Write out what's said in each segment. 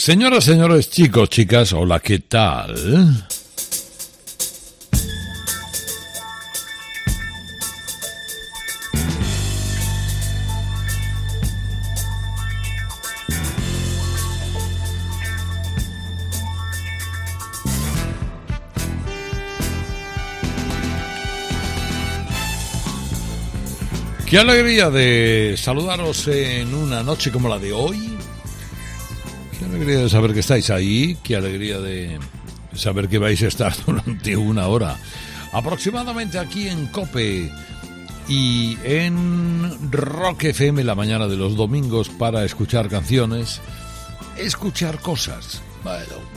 Señoras, señores, chicos, chicas, hola, ¿qué tal? Qué alegría de saludaros en una noche como la de hoy. Alegría de saber que estáis ahí. Qué alegría de saber que vais a estar durante una hora aproximadamente aquí en Cope y en Rock FM la mañana de los domingos para escuchar canciones, escuchar cosas,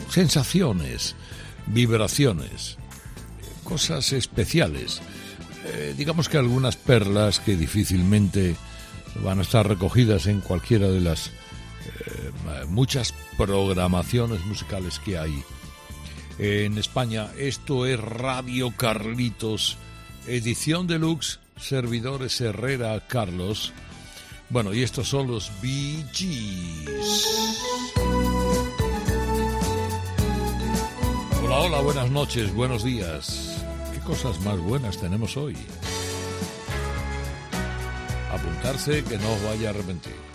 sensaciones, vibraciones, cosas especiales eh, digamos que algunas perlas que difícilmente van a estar recogidas en cualquiera de las eh, muchas programaciones musicales que hay en España. Esto es Radio Carlitos, edición deluxe, servidores Herrera Carlos. Bueno, y estos son los Bee Hola, hola, buenas noches, buenos días cosas más buenas tenemos hoy. Apuntarse que no vaya a arrepentir.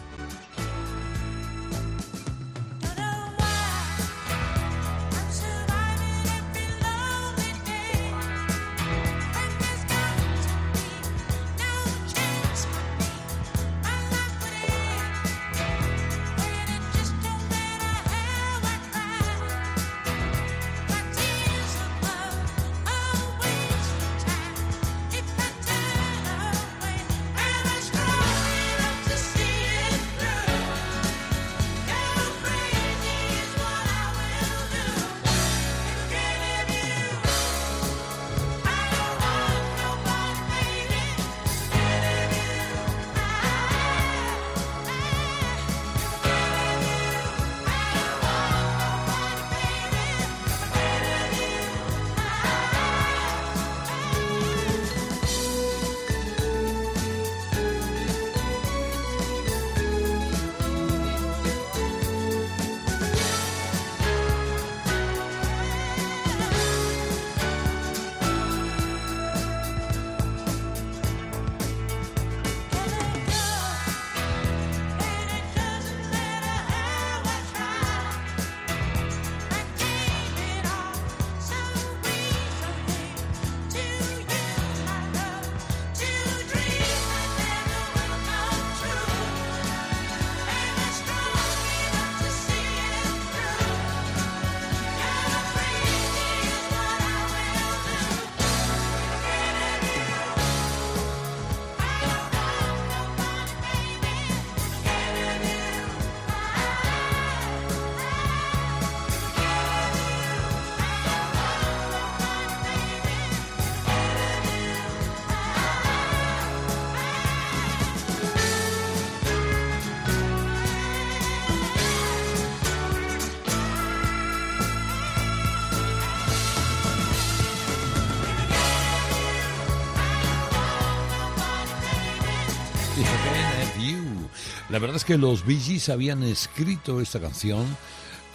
La verdad es que los Bee Gees habían escrito esta canción,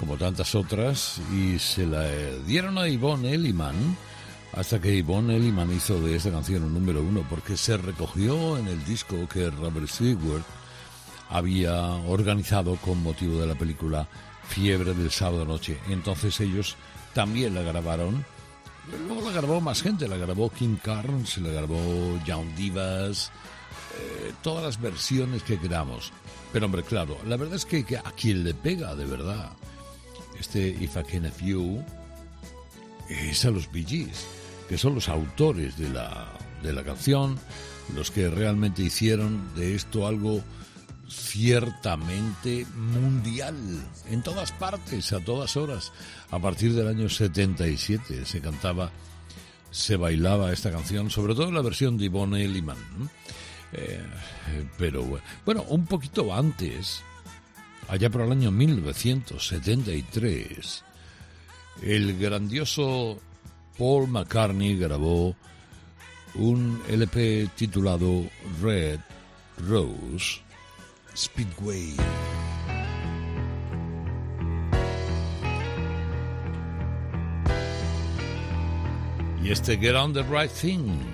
como tantas otras, y se la dieron a Yvonne Elliman, hasta que Yvonne Elliman hizo de esta canción un número uno, porque se recogió en el disco que Robert Stewart había organizado con motivo de la película Fiebre del sábado noche. Entonces ellos también la grabaron. Luego la grabó más gente, la grabó Kim Carnes, la grabó Young Divas, eh, todas las versiones que queramos. Pero hombre, claro, la verdad es que, a quien le pega de verdad este If I Can Have You es a los Bee que son los autores de la, de la canción, los que realmente hicieron de esto algo ciertamente mundial, en todas partes, a todas horas. A partir del año 77 se cantaba, se bailaba esta canción, sobre todo la versión de Yvonne Elliman. Eh, pero bueno, un poquito antes, allá por el año 1973, el grandioso Paul McCartney grabó un LP titulado Red Rose Speedway. Y este Get on the Right Thing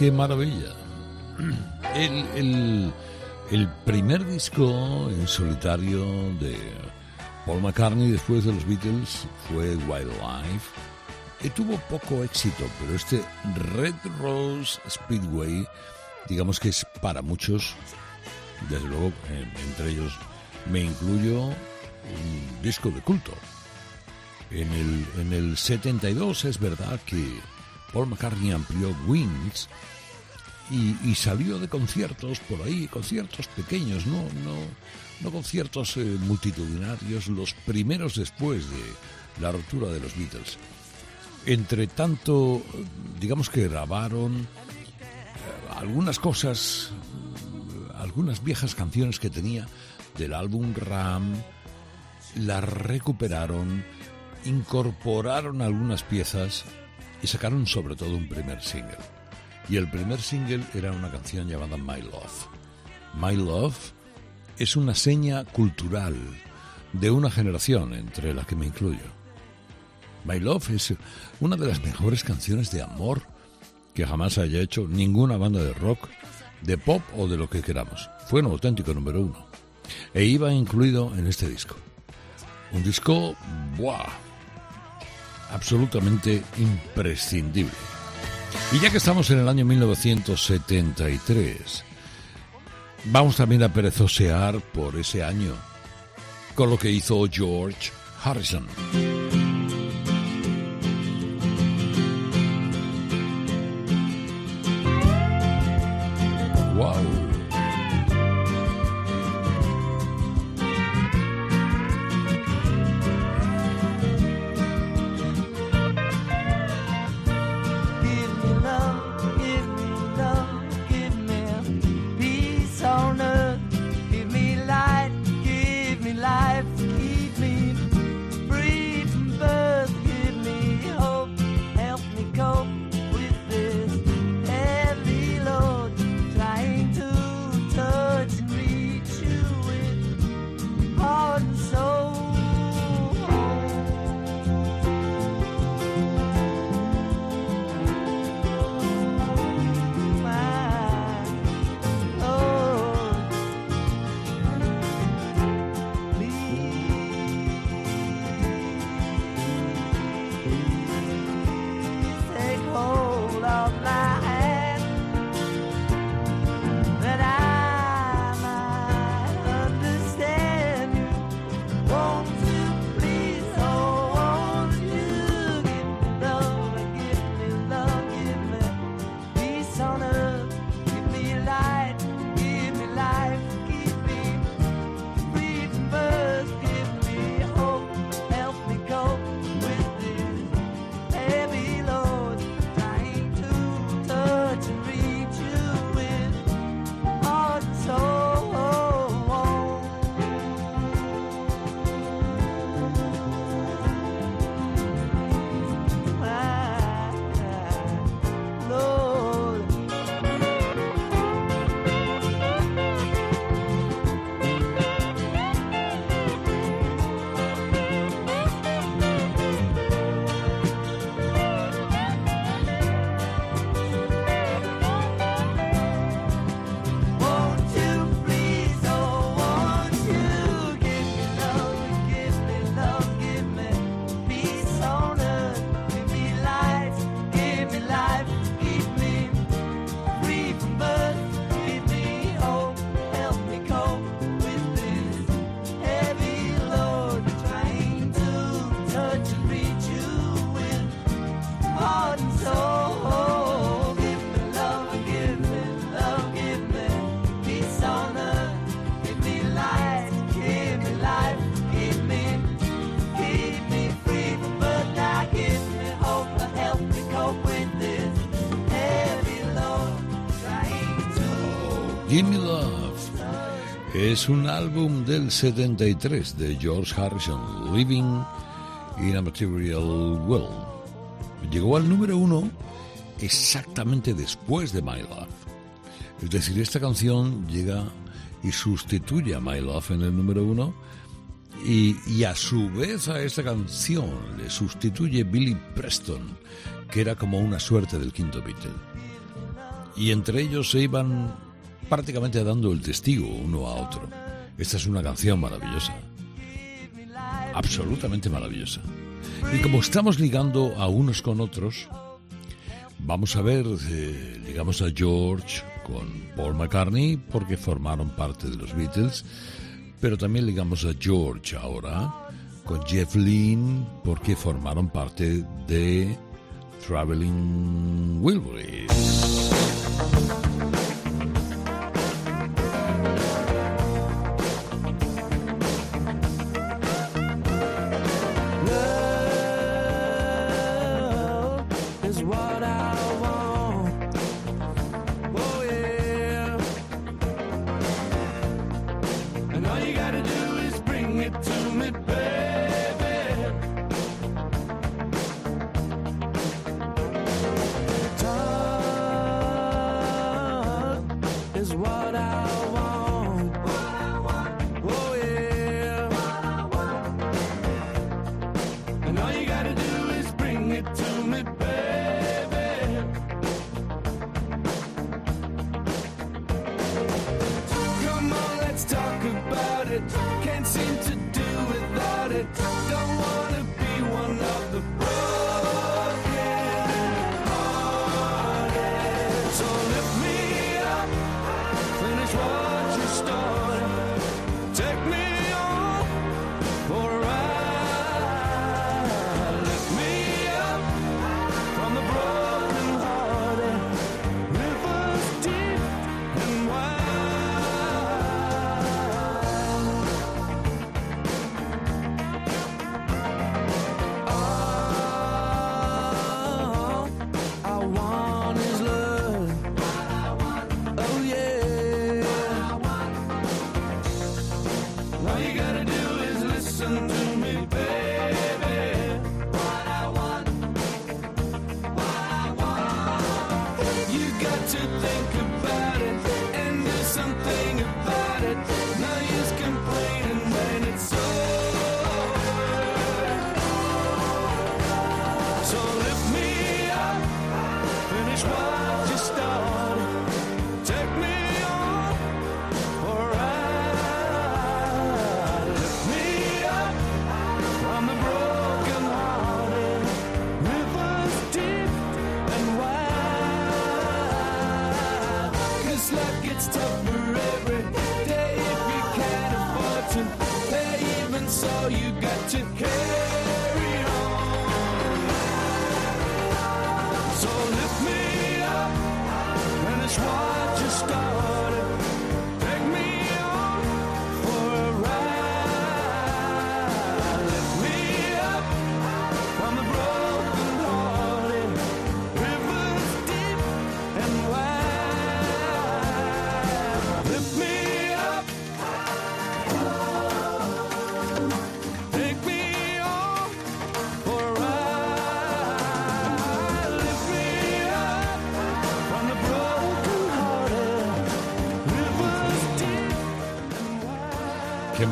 qué maravilla. El, primer disco en solitario de Paul McCartney después de los Beatles fue Wildlife. Que tuvo poco éxito, pero este Red Rose Speedway, digamos que es para muchos, desde luego, eh, entre ellos me incluyo, un disco de culto. En el, en el 72 es verdad que Paul McCartney amplió Wings y, salió de conciertos por ahí, conciertos pequeños, no, no, no conciertos eh, multitudinarios, los primeros después de la ruptura de los Beatles. Entre tanto, digamos que grabaron eh, algunas cosas, algunas viejas canciones que tenía del álbum Ram, las recuperaron, incorporaron algunas piezas y sacaron sobre todo un primer single. Y el primer single era una canción llamada My Love. My Love es una seña cultural de una generación entre la que me incluyo. My Love es una de las mejores canciones de amor que jamás haya hecho ninguna banda de rock, de pop o de lo que queramos. Fue un auténtico número uno. E iba incluido en este disco. Un disco, ¡buah! Absolutamente imprescindible. Y ya que estamos en el año 1973, vamos también a perezosear por ese año con lo que hizo George Harrison. Es un álbum del 73 de George Harrison, Living in a Material World. Llegó al número uno exactamente después de My Love. Es decir, esta canción llega y sustituye a My Love en el número uno y, y, a su vez a esta canción le sustituye Billy Preston, que era como una suerte del quinto Beatle. Y entre ellos se iban prácticamente dando el testigo uno a otro. Esta es una canción maravillosa, absolutamente maravillosa. Y como estamos ligando a unos con otros, vamos a ver, eh, ligamos a George con Paul McCartney porque formaron parte de los Beatles, pero también ligamos a George ahora con Jeff Lynne porque formaron parte de Traveling Wilburys.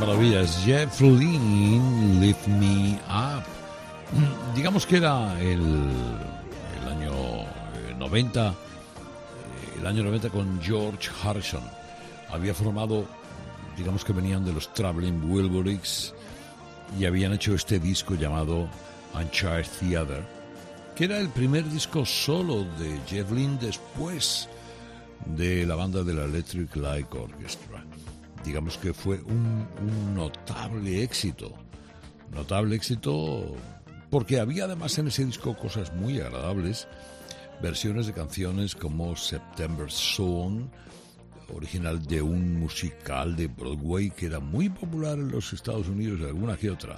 Maravillas. Jeff Lynne, Lift Me Up. Digamos que era el, año 90, eh, el año 90 con George Harrison. Había formado, digamos que venían de los Traveling Wilburys y habían hecho este disco llamado Uncharted Theater, que era el primer disco solo de Jeff Lynne después de la banda de la Electric Light Orchestra digamos que fue un, notable éxito. Notable éxito porque había además en ese disco cosas muy agradables, versiones de canciones como September Song, original de un musical de Broadway que era muy popular en los Estados Unidos, alguna que otra.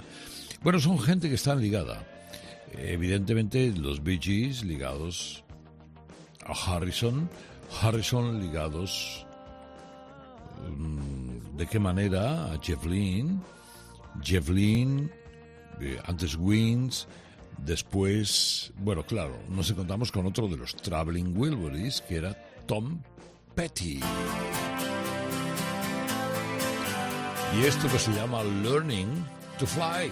Bueno, son gente que están ligada. Evidentemente los Bee Gees ligados a Harrison, Harrison ligados mm, de qué manera a Jeff Lynne, Jeff Lynne, eh, antes Wings, después, bueno, claro, nos encontramos con otro de los Traveling Wilburys, que era Tom Petty. Y esto que se llama Learning to Fly.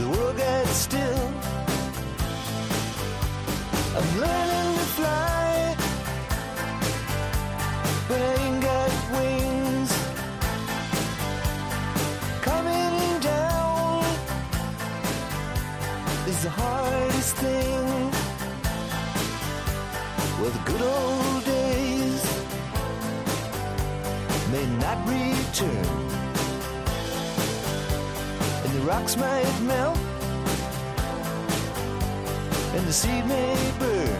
the world gets still. I'm learning to fly, but I got wings. Coming down is the hardest thing. Well, the good old days may not return rocks might melt, and the seed may burn.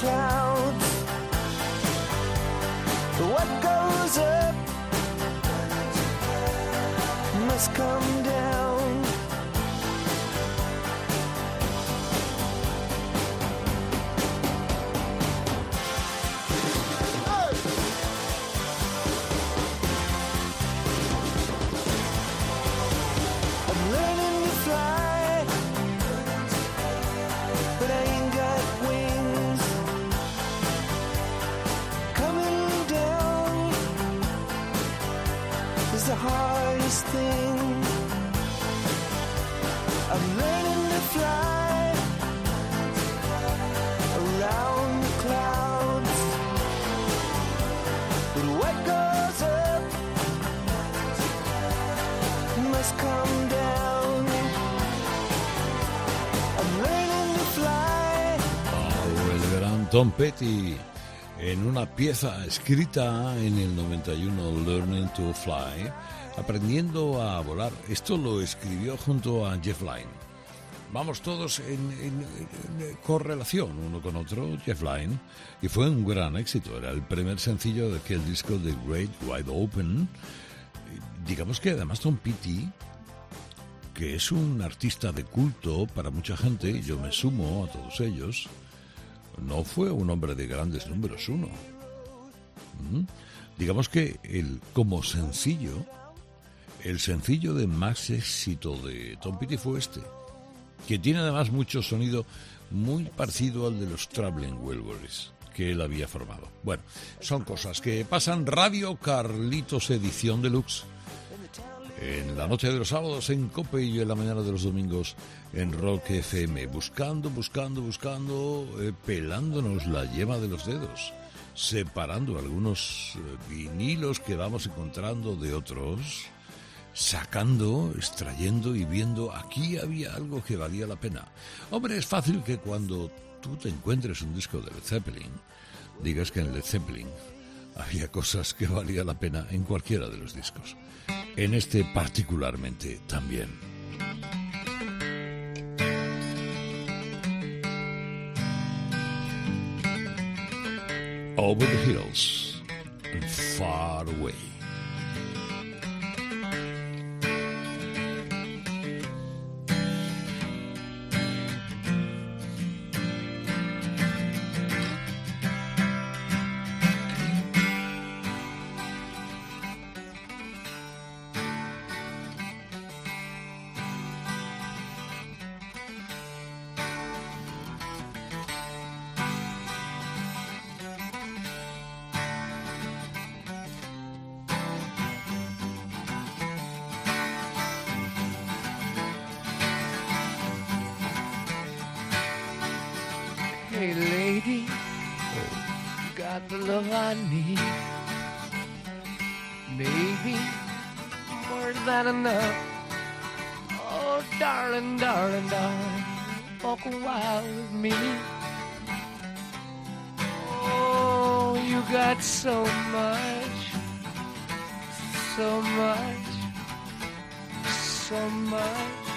Clouds. What goes up must come down. Tom Petty en una pieza escrita en el 91, Learning to Fly, aprendiendo a volar. Esto lo escribió junto a Jeff Lynne. Vamos todos en, correlación uno con otro, Jeff Lynne, y fue un gran éxito. Era el primer sencillo de aquel disco de Great Wide Open. Digamos que además Tom Petty que es un artista de culto para mucha gente, yo me sumo a todos ellos, no fue un hombre de grandes números uno. ¿Mm? Digamos que el, como sencillo, el sencillo de más éxito de Tom Petty fue este, que tiene además mucho sonido muy parecido al de los Traveling Wilburys que él había formado. Bueno, son cosas que pasan. Radio Carlitos Edición Deluxe. En la noche de los sábados en Cope y en la mañana de los domingos en Rock FM, buscando, buscando, buscando, eh, pelándonos la yema de los dedos, separando algunos eh, vinilos que vamos encontrando de otros, sacando, extrayendo y viendo aquí había algo que valía la pena. Hombre, es fácil que cuando tú te encuentres un disco de Led Zeppelin, digas que en Led Zeppelin había cosas que valía la pena en cualquiera de los discos. En este particularmente también. Over the hills and far away. You got the love I need. Maybe more than enough. Oh, darling, darling, darling, walk a while with me. Oh, you got so much, so much, so much.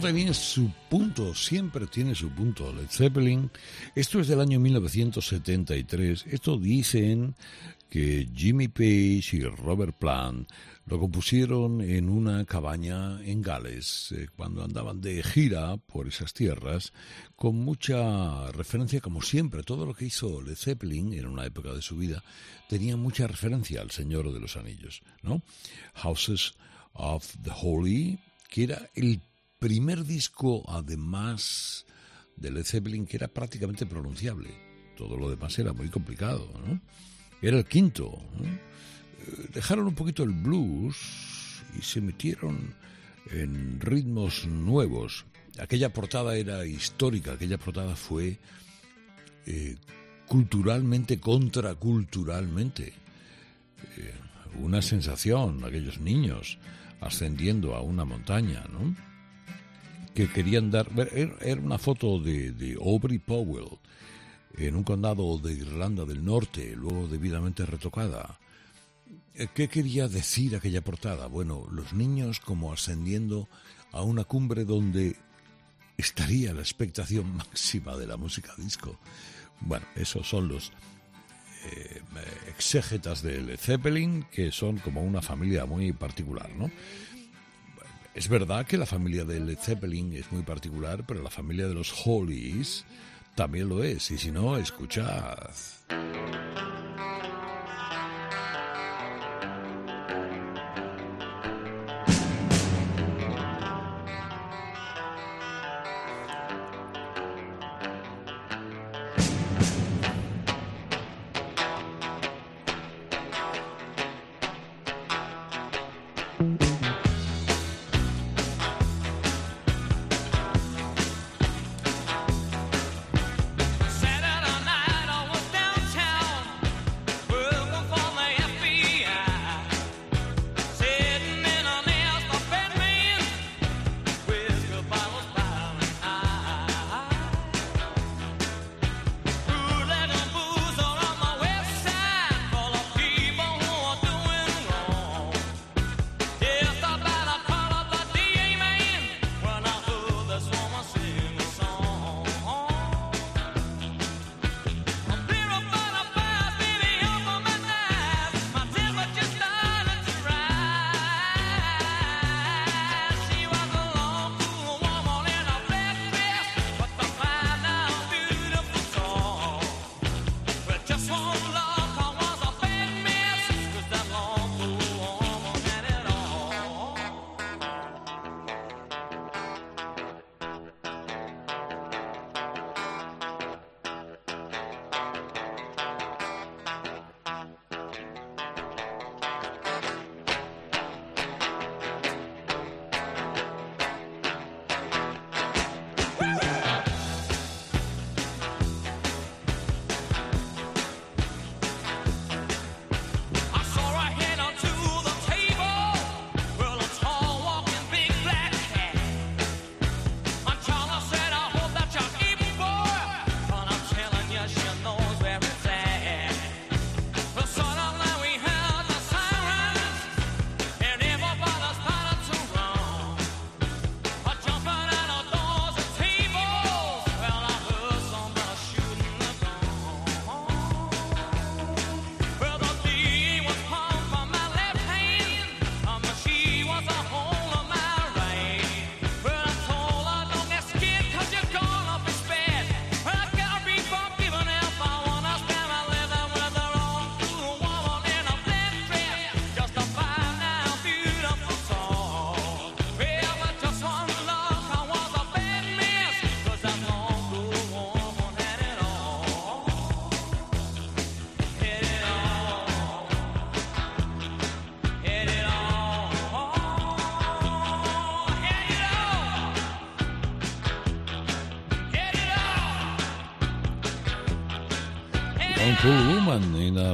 Tenía su punto, siempre tiene su punto. Led Zeppelin, esto es del año 1973. Esto dicen que Jimmy Page y Robert Plant lo compusieron en una cabaña en Gales, eh, cuando andaban de gira por esas tierras, con mucha referencia, como siempre, todo lo que hizo Led Zeppelin en una época de su vida tenía mucha referencia al Señor de los Anillos, ¿no? Houses of the Holy, que era el primer disco, además de Led Zeppelin, que era prácticamente pronunciable. Todo lo demás era muy complicado, ¿no? Era el quinto. Eh, Dejaron un poquito el blues y se metieron en ritmos nuevos. aquella portada era histórica, aquella portada fue eh, culturalmente, contraculturalmente. Eh, una sensación, aquellos niños ascendiendo a una montaña, ¿no? Que querían dar. Era una foto de, de Aubrey Powell en un condado de Irlanda del Norte, luego debidamente retocada. Eh, ¿Qué quería decir aquella portada? Bueno, los niños como ascendiendo a una cumbre donde estaría la expectación máxima de la música disco. Bueno, esos son los eh, exégetas de Led Zeppelin, que son como una familia muy particular, ¿no? Es verdad que la familia de Led Zeppelin es muy particular, pero la familia de los Hollies también lo es, y si no, escuchad.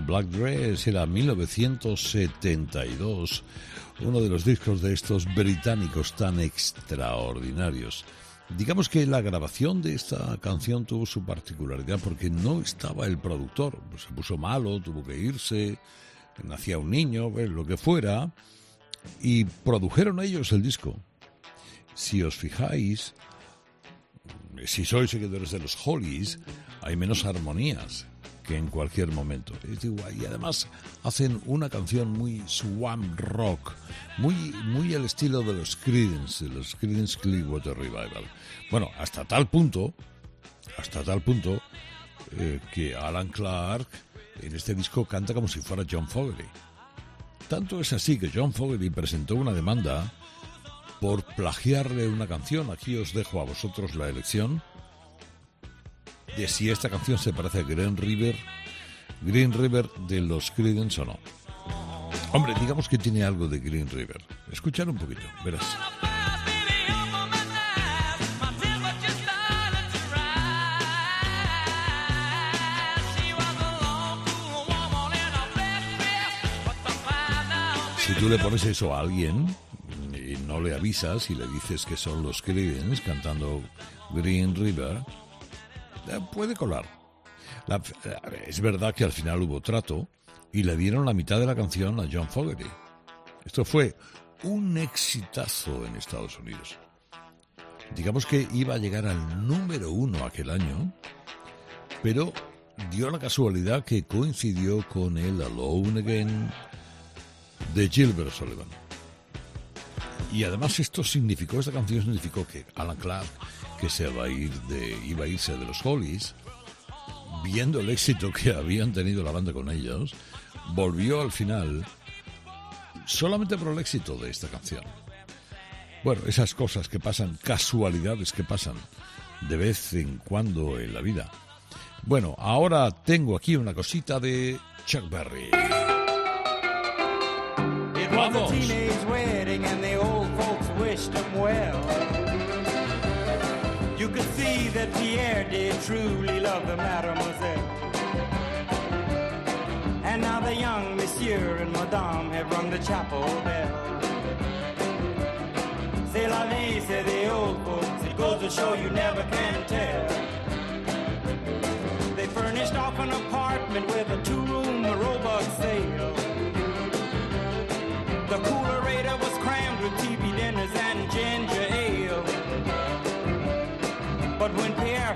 Black Dress era 1972, uno de los discos de estos británicos tan extraordinarios. Digamos que la grabación de esta canción tuvo su particularidad porque no estaba el productor, se puso malo, tuvo que irse, nacía un niño, pues, lo que fuera, y produjeron ellos el disco. Si os fijáis, si sois seguidores de los Hollies, hay menos armonías que en cualquier momento. Y además hacen una canción muy swamp rock, muy, muy al estilo de los Creedence, de los Creedence Clearwater Revival. Bueno, hasta tal punto, hasta tal punto, eh, que Alan Clark en este disco canta como si fuera John Fogerty. Tanto es así que John Fogerty presentó una demanda por plagiarle una canción. Aquí os dejo a vosotros la elección de si esta canción se parece a Green River, Green River de los Creedence o no. Hombre, digamos que tiene algo de Green River. Escuchar un poquito, verás. Si tú le pones eso a alguien y no le avisas y le dices que son los Creedence cantando Green River, puede colar. La- eh, es verdad que al final hubo trato y le dieron la mitad de la canción a John Fogerty. Esto fue un exitazo en Estados Unidos. Digamos que iba a llegar al número uno aquel año, pero dio la casualidad que coincidió con el Alone Again de Gilbert Sullivan. Y además esto significó, esta canción significó que Alan Clark, que se va a ir de, iba a irse de los Hollies, viendo el éxito que habían tenido la banda con ellos, volvió al final solamente por el éxito de esta canción. Bueno, esas cosas que pasan, casualidades que pasan de vez en cuando en la vida. Bueno, ahora tengo aquí una cosita de Chuck Berry. Him well. You could see that Pierre did truly love the mademoiselle. And now the young monsieur and madame have rung the chapel bell. C'est la vie, say the old folks. It goes to show you never can tell. They furnished off an apartment with a two-room robot sale. The coolerator was crammed with TV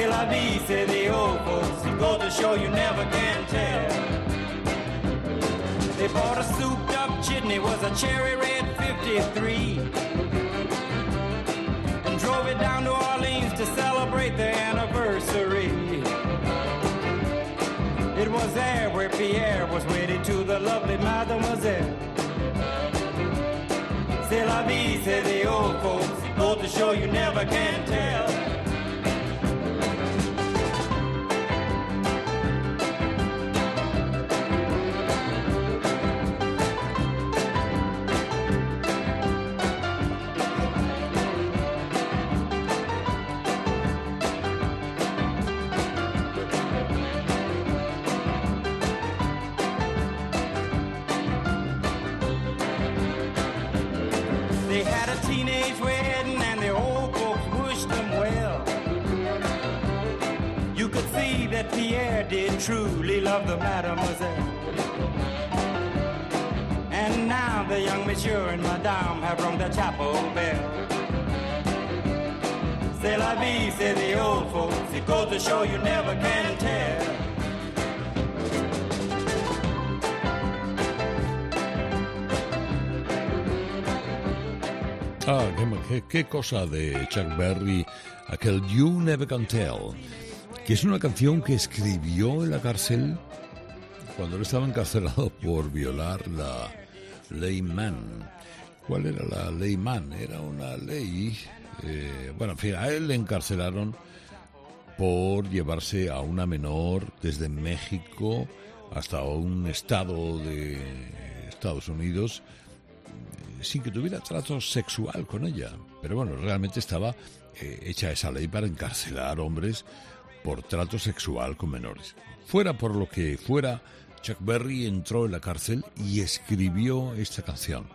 C'est la vie, say the old folks. Goes to show you never can tell. They bought a souped up chitney, was a cherry red 53. And drove it down to Orleans to celebrate their anniversary. It was there where Pierre was wedded to the lovely mademoiselle. C'est la vie, say the old folks. Goes to show you never can tell. Truly love the mademoiselle. And now the young monsieur and madame have rung the chapel bell. C'est la vie, say the old folks. It goes to show you never can tell. Ah, qué- qué cosa de Chuck Berry, aquel You Never Can Tell, que es una canción que escribió en la cárcel cuando él estaba encarcelado por violar la ley Mann. ¿Cuál era la ley Mann? Era una ley... eh, bueno, en fin, a él le encarcelaron por llevarse a una menor desde México hasta un estado de Estados Unidos sin que tuviera trato sexual con ella. Pero bueno, realmente estaba eh, hecha esa ley para encarcelar hombres por trato sexual con menores. Fuera por lo que fuera, Chuck Berry entró en la cárcel y escribió esta canción.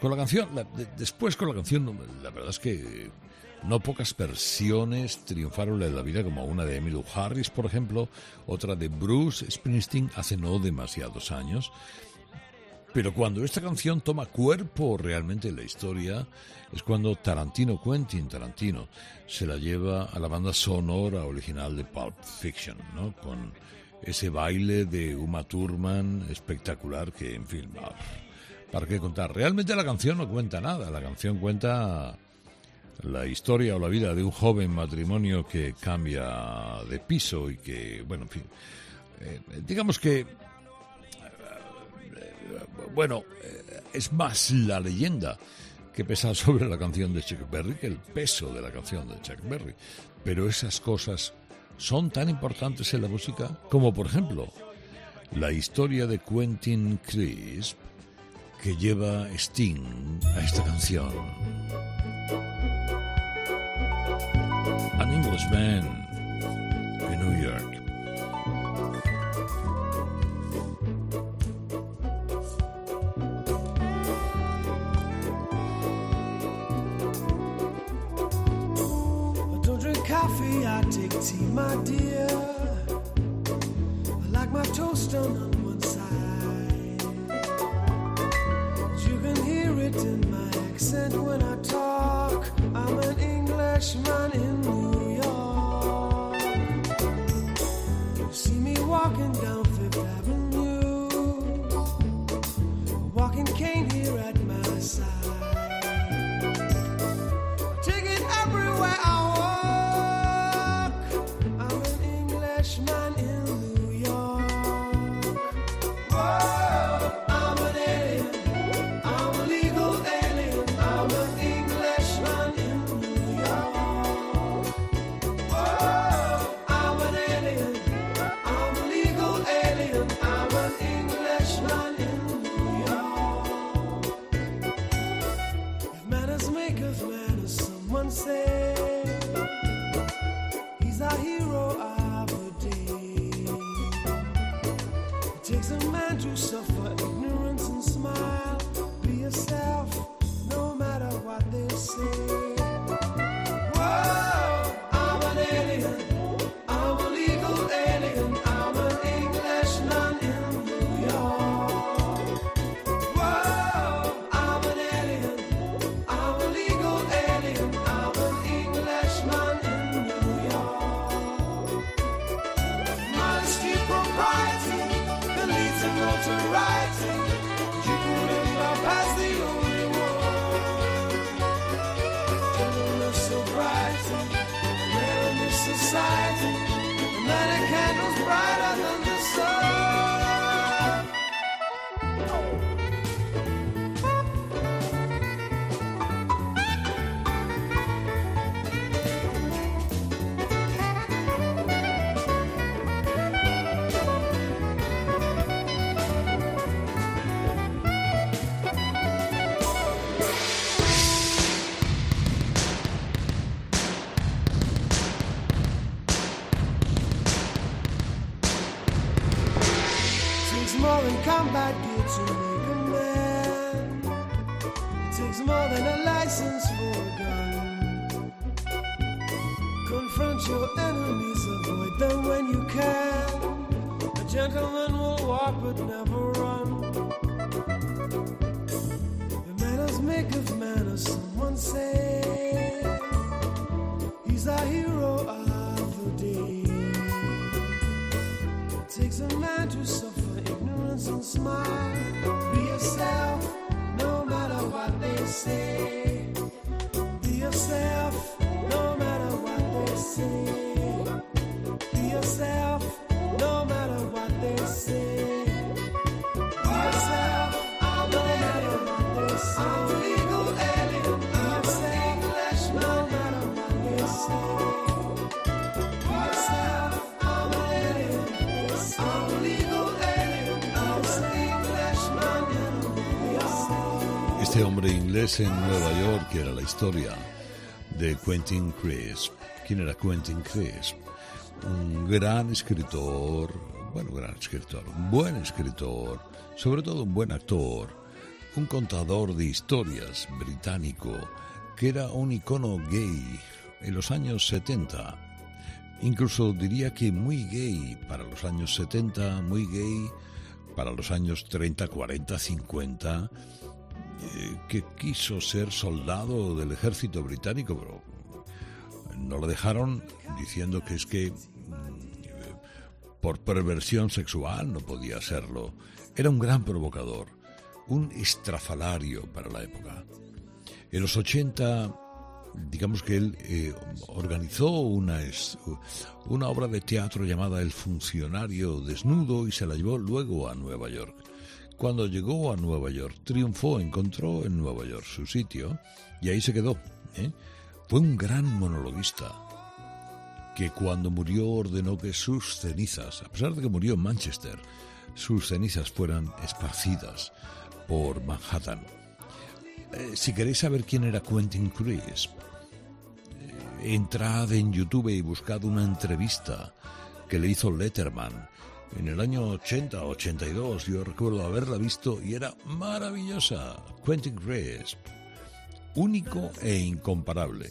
Con la canción, después con la canción, la verdad es que no pocas versiones triunfaron en la vida, como una de Emily Harris, por ejemplo, otra de Bruce Springsteen hace no demasiados años. Pero cuando esta canción toma cuerpo realmente en la historia, es cuando Tarantino, Quentin Tarantino, se la lleva a la banda sonora original de Pulp Fiction, ¿no? Con ese baile de Uma Thurman espectacular que, en fin, ¿para qué contar? Realmente la canción no cuenta nada, la canción cuenta la historia o la vida de un joven matrimonio que cambia de piso y que, bueno, en fin, eh, digamos que bueno, eh, Es más la leyenda que pesa sobre la canción de Chuck Berry que el peso de la canción de Chuck Berry. Pero esas cosas son tan importantes en la música como, por ejemplo, la historia de Quentin Crisp que lleva Sting a esta canción. An Englishman in New York. Take tea, my dear. I like my toast done on one side. You can hear it in my accent when I talk. I'm an Englishman in New York. You see me walking down Whoa, Than combat gear to make a man. It Takes more than a license for a gun. Confront your enemies, avoid them when you can. A gentleman will walk but never run. The manners make of manners, someone say. He's our hero of the day. It Takes a man to suffer ignorance and smile. Be yourself, no matter what they say. Be yourself, inglés en Nueva York que era la historia de Quentin Crisp. ¿Quién era Quentin Crisp? Un gran escritor, bueno, gran escritor, un buen escritor, sobre todo un buen actor, un contador de historias británico que era un icono gay en los años 70. Incluso diría que muy gay para los años 70, muy gay para los años 30, 40, 50 eh, que quiso ser soldado del ejército británico, pero no lo dejaron diciendo que es que mm, por perversión sexual no podía serlo. Era un gran provocador, un estrafalario para la época. En los 80, digamos que él eh, organizó una, una obra de teatro llamada El funcionario desnudo y se la llevó luego a Nueva York. Cuando llegó a Nueva York, triunfó, encontró en Nueva York su sitio y ahí se quedó. ¿eh? Fue un gran monologuista que cuando murió ordenó que sus cenizas, a pesar de que murió en Manchester, sus cenizas fueran esparcidas por Manhattan. Eh, si queréis saber quién era Quentin Crisp, eh, entrad en YouTube y buscad una entrevista que le hizo Letterman en el año 80 82. Yo recuerdo haberla visto y era maravillosa. Quentin Crisp, único e incomparable.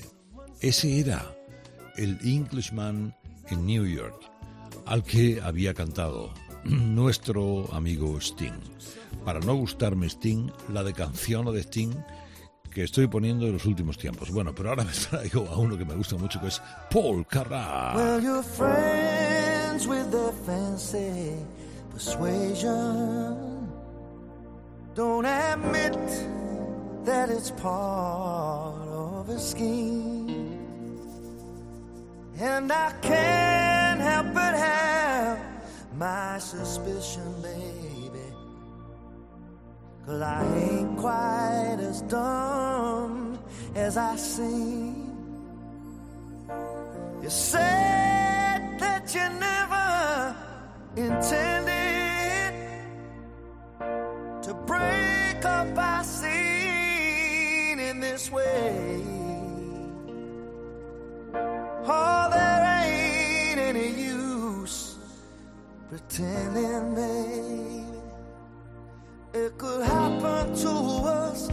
Ese era el Englishman en New York, al que había cantado nuestro amigo Sting. Para no gustarme Sting, la de canción de Sting que estoy poniendo en los últimos tiempos. Bueno, pero ahora me traigo a uno que me gusta mucho, que es Paul Carrack. Well, with the fancy persuasion. Don't admit that it's part of a scheme. And I can't help but have my suspicion, baby. Cause I ain't quite as dumb as I seem. You never intended to break up our scene in this way. Oh, there ain't any use pretending, baby. It could happen to us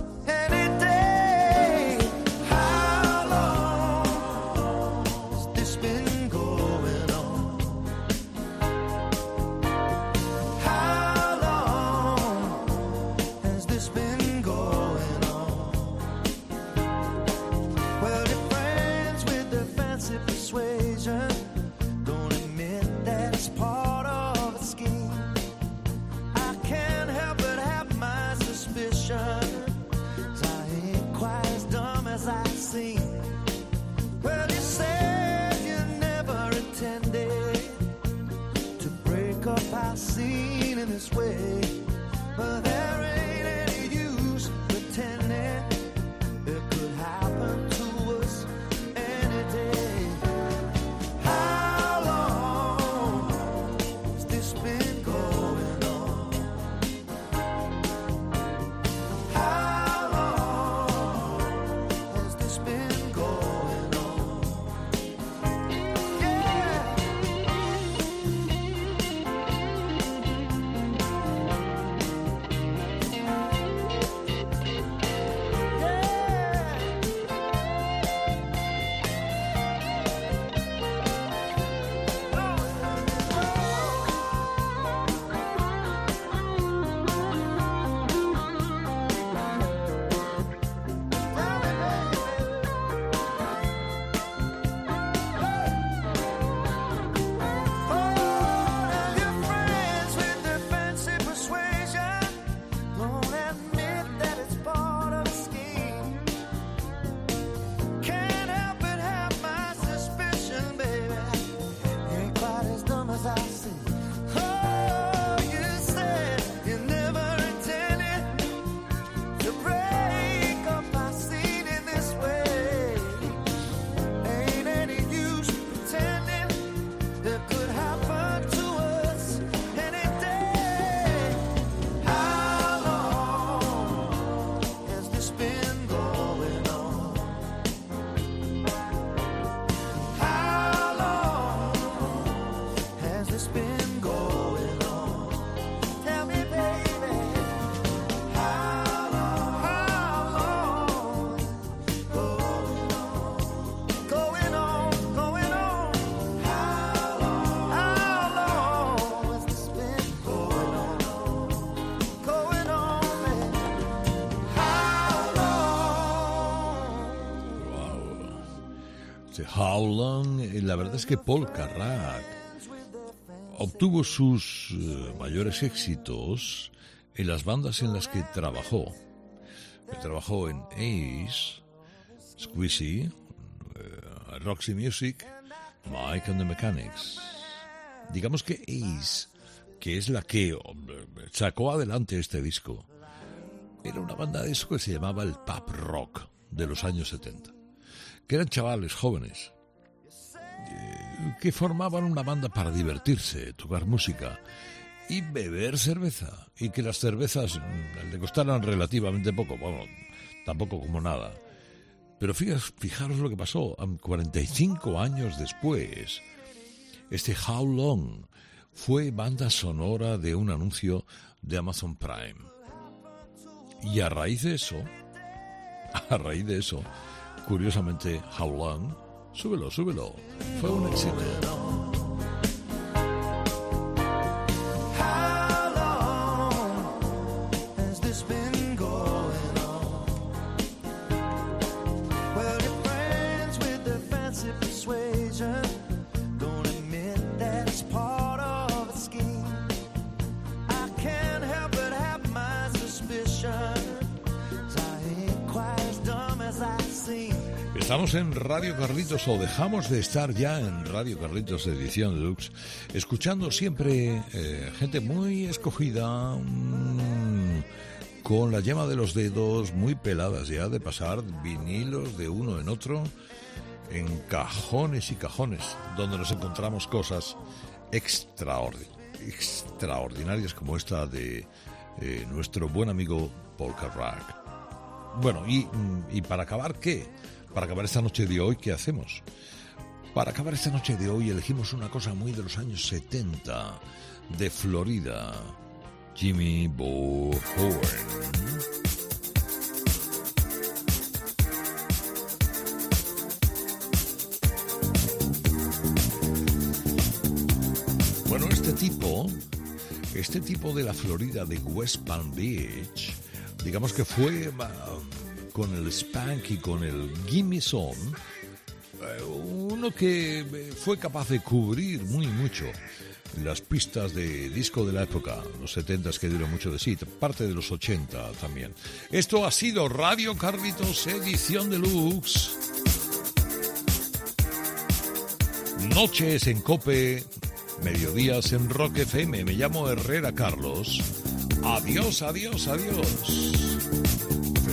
How Long, la verdad es que Paul Carrack obtuvo sus eh, mayores éxitos en las bandas en las que trabajó. Trabajó en Ace, Squeezy, eh, Roxy Music, Mike and the Mechanics. Digamos que Ace que es la que sacó adelante este disco, era una banda de eso que se llamaba el pop rock de los años 70, que eran chavales jóvenes eh, que formaban una banda para divertirse, tocar música y beber cerveza y que las cervezas mm, le costaran relativamente poco, bueno, tampoco como nada. Pero fijas- fijaros lo que pasó, am- 45 años después, este How Long fue banda sonora de un anuncio de Amazon Prime. Y a raíz de eso, a raíz de eso, curiosamente, How Long, súbelo, súbelo, fue un éxito. Estamos en Radio Carlitos o dejamos de estar ya en Radio Carlitos edición deluxe, escuchando siempre eh, gente muy escogida, mm, con la yema de los dedos muy peladas ya de pasar vinilos de uno en otro, en cajones y cajones, donde nos encontramos cosas extraordi- extraordinarias como esta de eh, nuestro buen amigo Paul Carrack. Bueno, y, mm, y para acabar, ¿qué? Para acabar esta noche de hoy, ¿qué hacemos? Para acabar esta noche de hoy elegimos una cosa muy de los años 70, de Florida. Jimmy Bohorn. Bueno, este tipo, este tipo de la Florida de West Palm Beach, digamos que fue ah, con el Spank y con el Gimme Some, eh, uno que eh, fue capaz de cubrir muy mucho las pistas de disco de la época, los 70 que dieron mucho de sí, parte de los 80 también. Esto ha sido Radio Carlitos edición deluxe. Noches en Cope, mediodías en Rock FM. Me llamo Herrera Carlos. Adiós, adiós, adiós.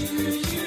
you.